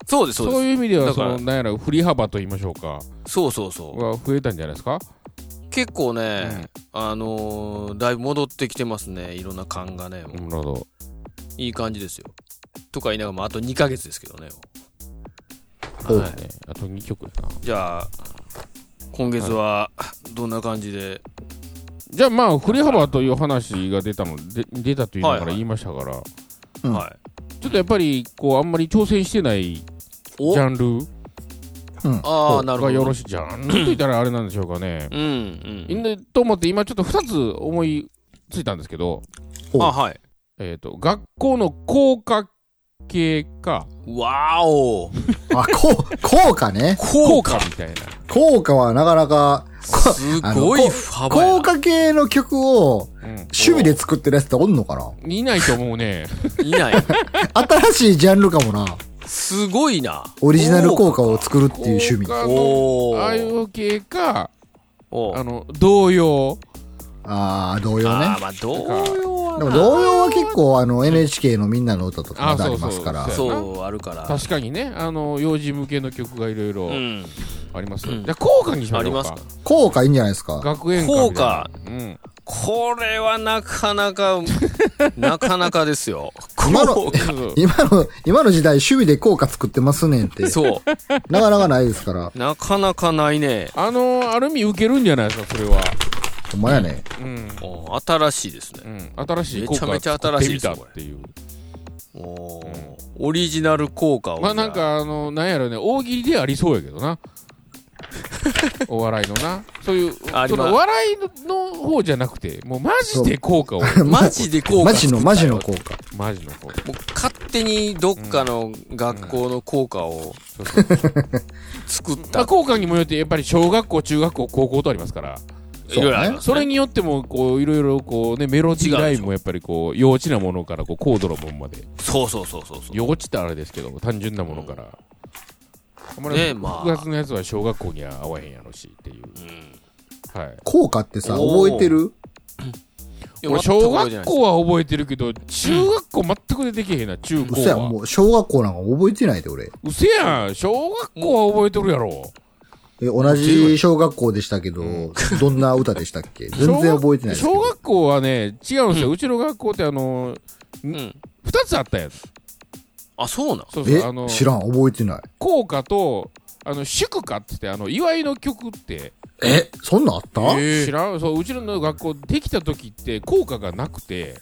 そうです、そうそうです。いう意味では、だからその、なんやら、振り幅と言いましょうか。そうそうそう。は増えたんじゃないですか？結構ね、あのー、だいぶ戻ってきてますね。いろんな感がね。なるほど。いい感じですよ。とか言いながらも、あと2ヶ月ですけどね。おはいねあと2曲やな。じゃあ、今月は、どんな感じで？じゃあまあ、振り幅という話が出たの、で出たというのから言いましたから、うんはい。ちょっとやっぱり、こう、あんまり挑戦してないジおャンルうん。ああ、なるほど。がよろしい。ジャンルと言ったらあれなんでしょうかね。うん、うん。いんでと思って、今ちょっと2つ思いついたんですけど、おあ、はい。えっ、と、学校の効果系か、わーおあ、こう、効果ね。効効果果みたいな。効果はなかなか、すごい幅やな効果系の曲をうん。趣味で作ってるやつっておんのかな？いないと思うね。いない。(laughs) 新しいジャンルかもな。すごいな。オリジナル効果を作るっていう趣味。効果のおーああいう系か、おあの、童謡。ああ、童謡ねあー。まあ、童謡はでも童謡は結構あの NHK のみんなの歌とかまだありますかあら。そうあるから。確かにね、あの、幼児向けの曲がいろいろうん。あります。うんじゃあ、効果にしましょうかありますか。効果いいんじゃないですか？学園効果。うん。これはなかなか、(laughs) なかなかですよ。今の (laughs) 今の、今の時代趣味で効果作ってますねんって、そう。なかなかないですから。なかなかないね。あの、ある意味受けるんじゃないですか、それは。ほんまやね。うん。お新しいですね。うん。新しい効果めちゃめちゃ新しいですってみたっていう。おーオリジナル効果を。まあなんか、あの、なんやろね、大喜利でありそうやけどな。(laughs) お笑いのな。そういう、ありまそのお笑いの方じゃなくて、もうマジで効果を。(laughs) マジで効果マジの、マジの効効果。マジの効果。もう勝手にどっかの学校の効果をそうそう作っまあ、た。効果にもよって、やっぱり小学校、中学校、高校とありますから、いろいろありますそれによっても、こう、いろいろ、こうね、メロディーラインもやっぱりこう、幼稚なものから、こう、高度なものまで。そうそうそうそうそう。幼稚ってあれですけども、単純なものから。あんまりねまあ複雑なやつは小学校には合わへんやろしっていう。うんはい。効果ってさ、覚えてる？俺、小学校は覚えてるけど、中学校全く出てけへんな、中高嘘やん、は。もう小学校なんか覚えてないで俺。うせやん、小学校は覚えてるやろ。え、同じ小学校でしたけど、どんな歌でしたっけ？全然覚えてないですけど。小学校はね、違うんですよ。うちの学校ってあの、うん。二つあったやつ。あ、そうなんそうそう、あのえ、、知らん、覚えてない。校歌と、あの、祝歌って言って、あの、祝いの曲って、え、そんなんあった？知らん、そう、うちの学校できた時って、校歌がなくて、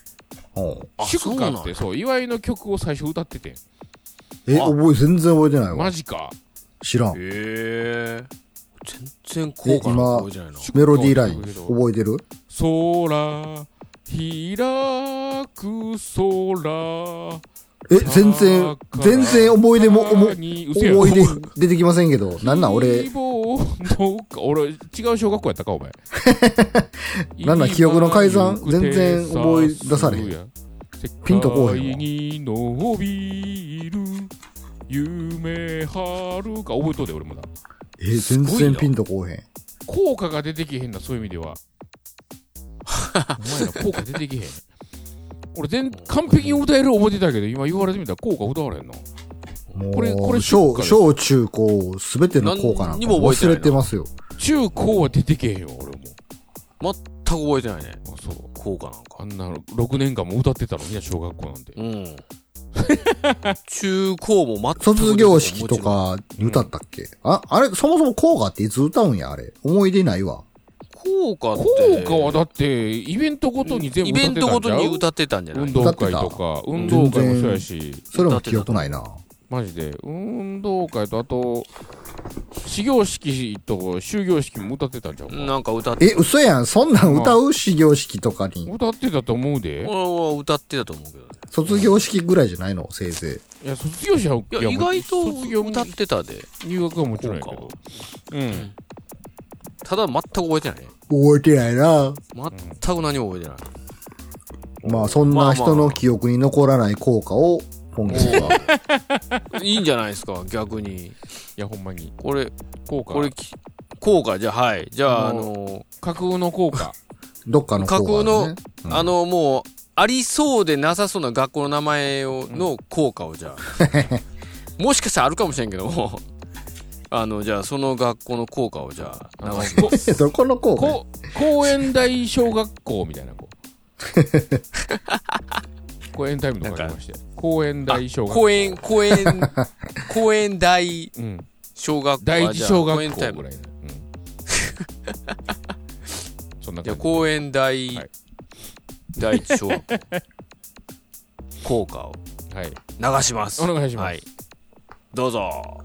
祝歌って、そうなんやそう、祝いの曲を最初歌ってて。え、覚え、全然覚えてないわマ。ジか。知らん。へえ。全然効果なんか覚えてないな。メロディーライン、覚えてる？空、開く空。え、全然、全然思い出も、おも、にうせやん思い出出てきませんけど、(laughs) なんなん俺？希、望のか俺、違う小学校やったか、お前。(laughs) なんなん記憶の改ざん？全然思い出されへん。ピンとこうへんわ。世界に伸びる。夢はるか。覚えとうで俺もだえ、全然ピンとこうへん。効果が出てけへんなそういう意味ではお前ら効果出てけへん俺全完璧に歌える覚えてたけど今言われてみたら効果歌われへんなもう、これこれ小、小中高、すべての効果なんか何にも覚えて忘ないなれてますよ。中高は出てけへんよ俺も全く覚えてないね。あそう効果なんか。あんな6年間も歌ってたのにな小学校なんてうん。(laughs) 中高も全く卒業式と。かに歌ったっけ、あ、あれ、そもそも効果っていつ歌うんや、あれ？思い出ないわ。効果って。効果はだってイベントごとに全部イベントごとに歌歌ってたんじゃない運動会とか運動会もそうやしそれも記憶ないな。マジで運動会とあと始業式と終業式も歌ってたんちゃうか？なんか歌ってえ、嘘やん。そんなん歌う？始業式とかに。歌ってたと思うで俺は歌ってたと思うけど。卒業式ぐらいじゃないの？せいぜいや卒業式はいいや、意外と卒業歌ってたで。入学はもちろんやけどうんただ全く覚えてないね。い。覚えてないな。全く何も覚えてない。まあ、そんな人の記憶に残らない効果を、今月は。(laughs) いいんじゃないですか、逆に。いやほんまにこれ、効果これ、き効果、じゃあ、はい。じゃあ、ああの、架空の効果 (laughs) どっかの効果、ね。架空のうんあの、もう、ありそうでなさそうな学校の名前を、の効果を、じゃあ。(laughs) もしかしたらあるかもしれんけども、あの、じゃあ、その学校の効果を、じゃあ、あの流しこえ (laughs) どこの効果？こ公園大小学校みたいな子。公園タイムとかありまして。公園大小学校。公園、公園、公園 (laughs) 大うん。小学校第一小学校ぐらいの。うん。そんなじ。ゃあ感じ。公園大、はい第一小学校効果を。はい。流します。お願いします。はい、どうぞ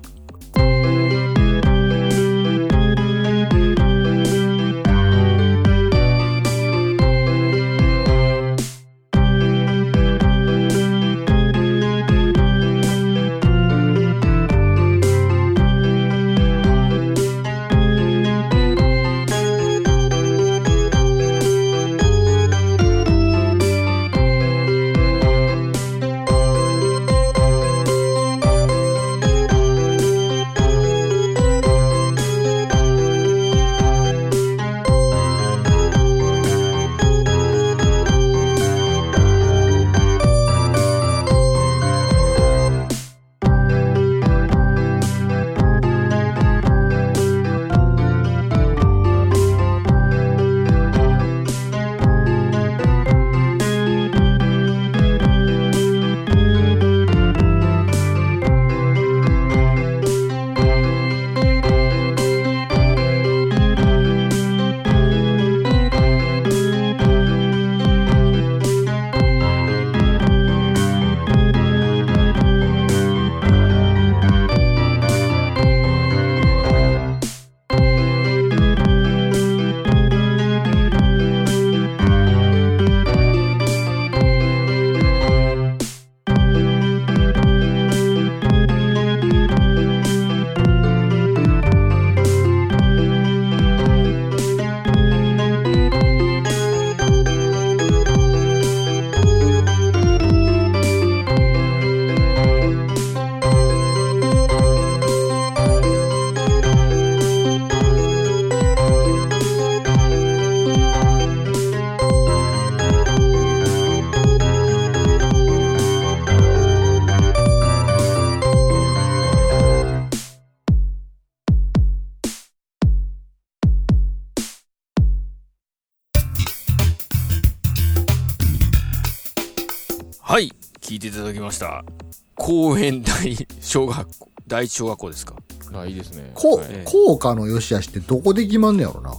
公園大小学校第一小学校ですか？あ、いいですね。こうはい、効果の良し悪しってどこで決まんねやろな。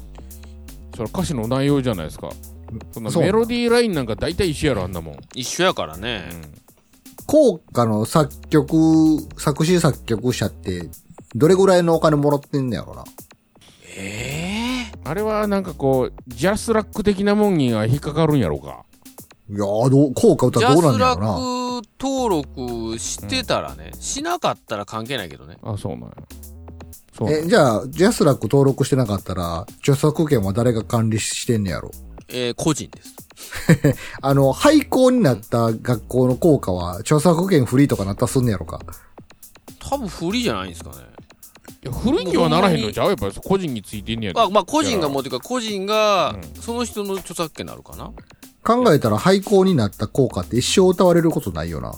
それ歌詞の内容じゃないですか。そメロディーラインなんか大体一緒やろ、あんなもん。一緒やからね、効果の作曲、作詞作曲者って、どれぐらいのお金もらってんねやろな。ええあれはなんかこう、ジャスラック的なもんには引っかかるんやろうか。いやーどう、効果歌どうなんねやろな。ック登録してたらね、しなかったら関係ないけどね。あ、そうなんや。そうなんえ、やじゃあ、ジャスラック登録してなかったら、著作権は誰が管理してんねやろ？えー個人です。(laughs) あの、廃校になった学校の効果は、著作権フリーとかなったらすんねやろか？多分フリーじゃないんですかね。いや古いにはならへんのちゃう？やっぱり個人についてんねやであまあ個人が持ってるから、個人がうん、その人の著作権になるかな？考えたら廃校になった効果って一生歌われることないよな。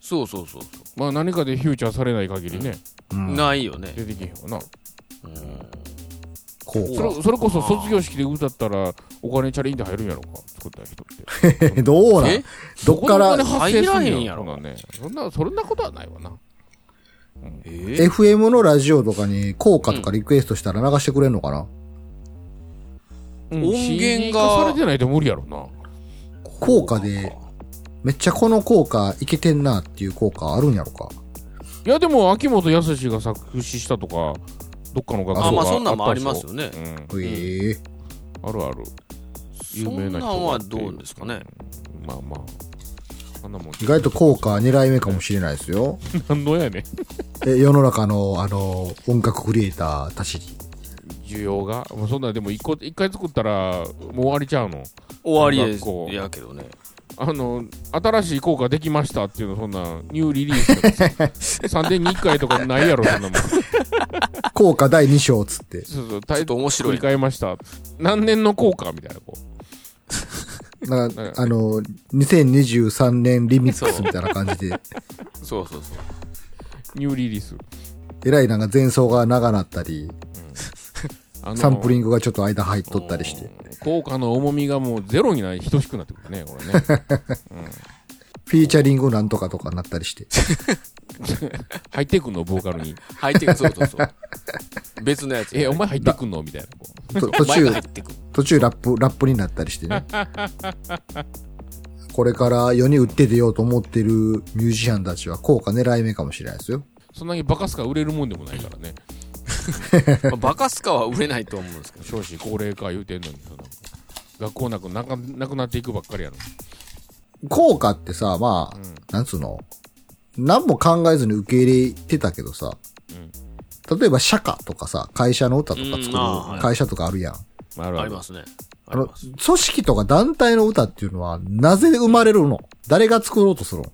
そうそうそうそまあ何かでフューチャーされない限りね、う。うん。ないよね。出てけへんわな。効それそれこそ卒業式で歌ったらお金チャリンって入るんやろか作った人って。果。(laughs) どうなん？え？どっからそこでお金発生すん入らへんやろそんなね。そんな、そんなことはないわな。え？ー FM のラジオとかに効果とかリクエストしたら流してくれんのかな、うん音源が CD 化されてないと無理やろな。効果で、めっちゃこの効果いけてんなっていう効果あるんやろか。いやでも秋元康が作詞したとか、どっかの学校があ、まあそんなんもありますよね。うん。ええあるある。有名な人んなんはどうですかね。まあまあ。あんなもん。意外と効果狙い目かもしれないですよ。何のやねん。え世の中の、あの、音楽クリエイターたちに。需要が。もうそんなんでも一個、一回作ったら、もう終わりちゃうの？終わりです。やけどね。あの、新しい効果できましたっていうの、そんな、ニューリリースとかさ、(laughs) 3年に1回とかないやろ、そんなもん。効果第2章つって。そうそう、ちょっと面白い振り。替えました。何年の効果みたいな、こ (laughs) なんか、あの、2023年リミックスみたいな感じで、そうそうそう。う。ニューリリース。えらいなんか前奏が長なったり、あのサンプリングがちょっと間入っとったりして。効果の重みがもうゼロになり、等しくなってくるね、これね。フ (laughs) フィーチャリングなんとかとかなったりして。(laughs) 入ってくんの？ボーカルに。入ってくそうそうそう。(laughs) 別のやつ。え、お前入ってくんの？みたいな。途中。途中ラップ、ラップになったりしてね。これから世に売って出ようと思ってるミュージシャンたちは効果狙い目かもしれないですよ。うそんなにバカすか売れるもんでもないからね。まあバカスカは売れないと思うんですけど。少子高齢化言うてんのに、その学校なくなかなくなっていくばっかりやのに。効果ってさ、まあ、なんつうの、何も考えずに受け入れてたけどさ、例えば社歌とかさ、会社の歌とか作る会社とかあるやん。まあ、あるあるありますね。ああの。組織とか団体の歌っていうのは、なぜ生まれるの？誰が作ろうとするの？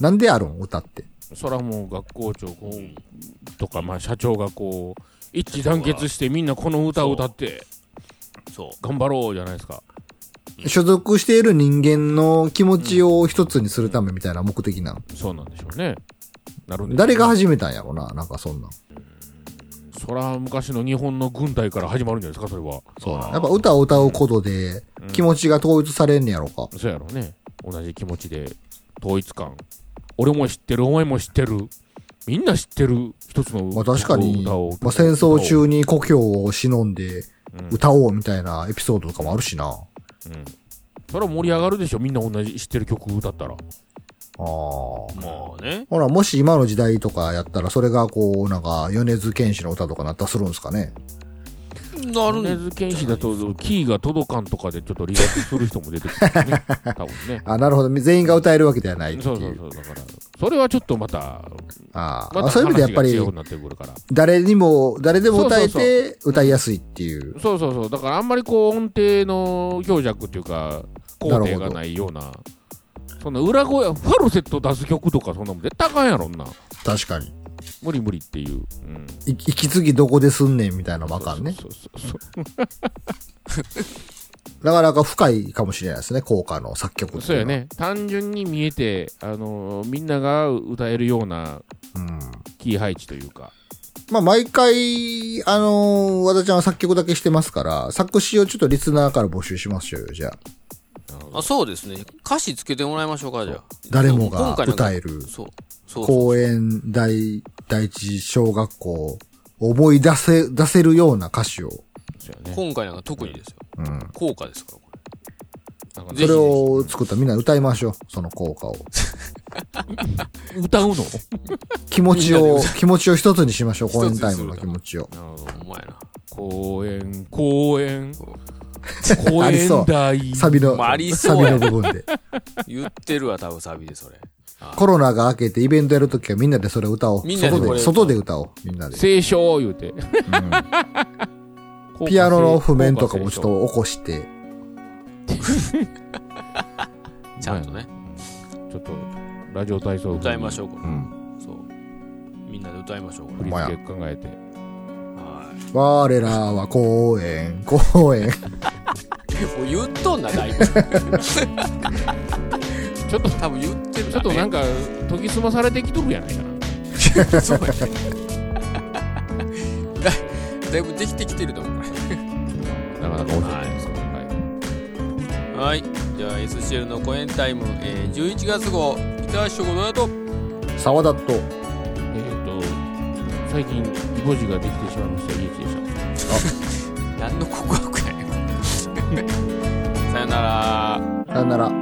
なんであるん？歌って。そらもう学校長こうとか、まあ社長がこう、一致団結してみんなこの歌を歌ってそう。頑張ろうじゃないですか。所属している人間の気持ちを一つにするためみたいな目的なの。そうなんでしょうね。なるんで誰が始めたんやろななんかそんなん。そら昔の日本の軍隊から始まるんじゃないですか、それは。そうなんやっぱ歌を歌うことで気持ちが統一されんねやろか。そうやろうね。同じ気持ちで、統一感。俺も知ってる、お前も知ってる。みんな知ってる一つのまあ確かに、まあ、戦争中に故郷を忍んで歌おうみたいなエピソードとかもあるしな。あそれは盛り上がるでしょ、みんな同じ知ってる曲歌ったら。あ。まあね。ほら、もし今の時代とかやったら、それがこう、なんか、米津玄師の歌とかなったりするんですかね。なる米津玄師だと、キーが届かんとかでちょっと離脱する人も出てくるよね。(laughs) 多分ね。あ、なるほど。全員が歌えるわけではないっていう。そうそうそう。だから、それはちょっとまた、ああ、まそういう意味でやっぱり。誰にも、誰でも歌えて歌いやすいっていう。そうそうそう。だからあんまりこう音程の強弱っていうか、工程がないような、そんな裏声、ファルセット出す曲とかそんなもん絶対あかんやろんな。確かに。無理無理っていう。うん。い息継ぎどこですんねんみたいなのもあかんね。そうそうそうなかなか深いかもしれないですね、効果の作曲って。そうやね。単純に見えて、あのみんなが歌えるようなうん。キー配置というか。まあ、毎回、あのー、和田ちゃんは作曲だけしてますから、作詞をちょっとリスナーから募集しましょうよ、じゃあ。あ、そうですね。歌詞つけてもらいましょうか、じゃあ。誰もが歌える。公園大、第一小学校、思い出せ、出せるような歌詞を。ね。今回なんか特にですよ。うん。効果ですから、こなんかそれを作ったらみんな歌いましょう、その効果を。(laughs) 歌うの？(laughs) 気持ちを気持ちを一つにしましょう、公演タイムの気持ちを。なるほど。れ。お前な。公園、公園、そう公ありそう園大。サビの、サビの部分で。言ってるわ、多分サビでそれ。あコロナが明けてイベントやるときはみんなでそれ歌おう。みんなで外で、外で歌おう、みんなで。聖書言うて。ピアノの譜面とかもちょっと起こして、(laughs) ちゃんとね。ちょっと、ラジオ体操歌いましょう、これ。うん。そう。みんなで歌いましょう、これ。振り付け考えて。はい。我らは公園、公園。もう言っとんな、だいぶ。(laughs) ちょっと、多分言ってるちょっとなんかか、研ぎ澄まされてきとるやないかな。ね。(laughs) そうやね。だだいぶできてきてると思う、こなかなか面白いですね。はい。れ。はい。じゃあ、SCL の公演タイム、えー、11月号、ギターショーどうやと沢田と、えっ、と、最近、イボジができてしまいました、家でした。(laughs) 何の告白やねん。(laughs) さよなら。さよなら。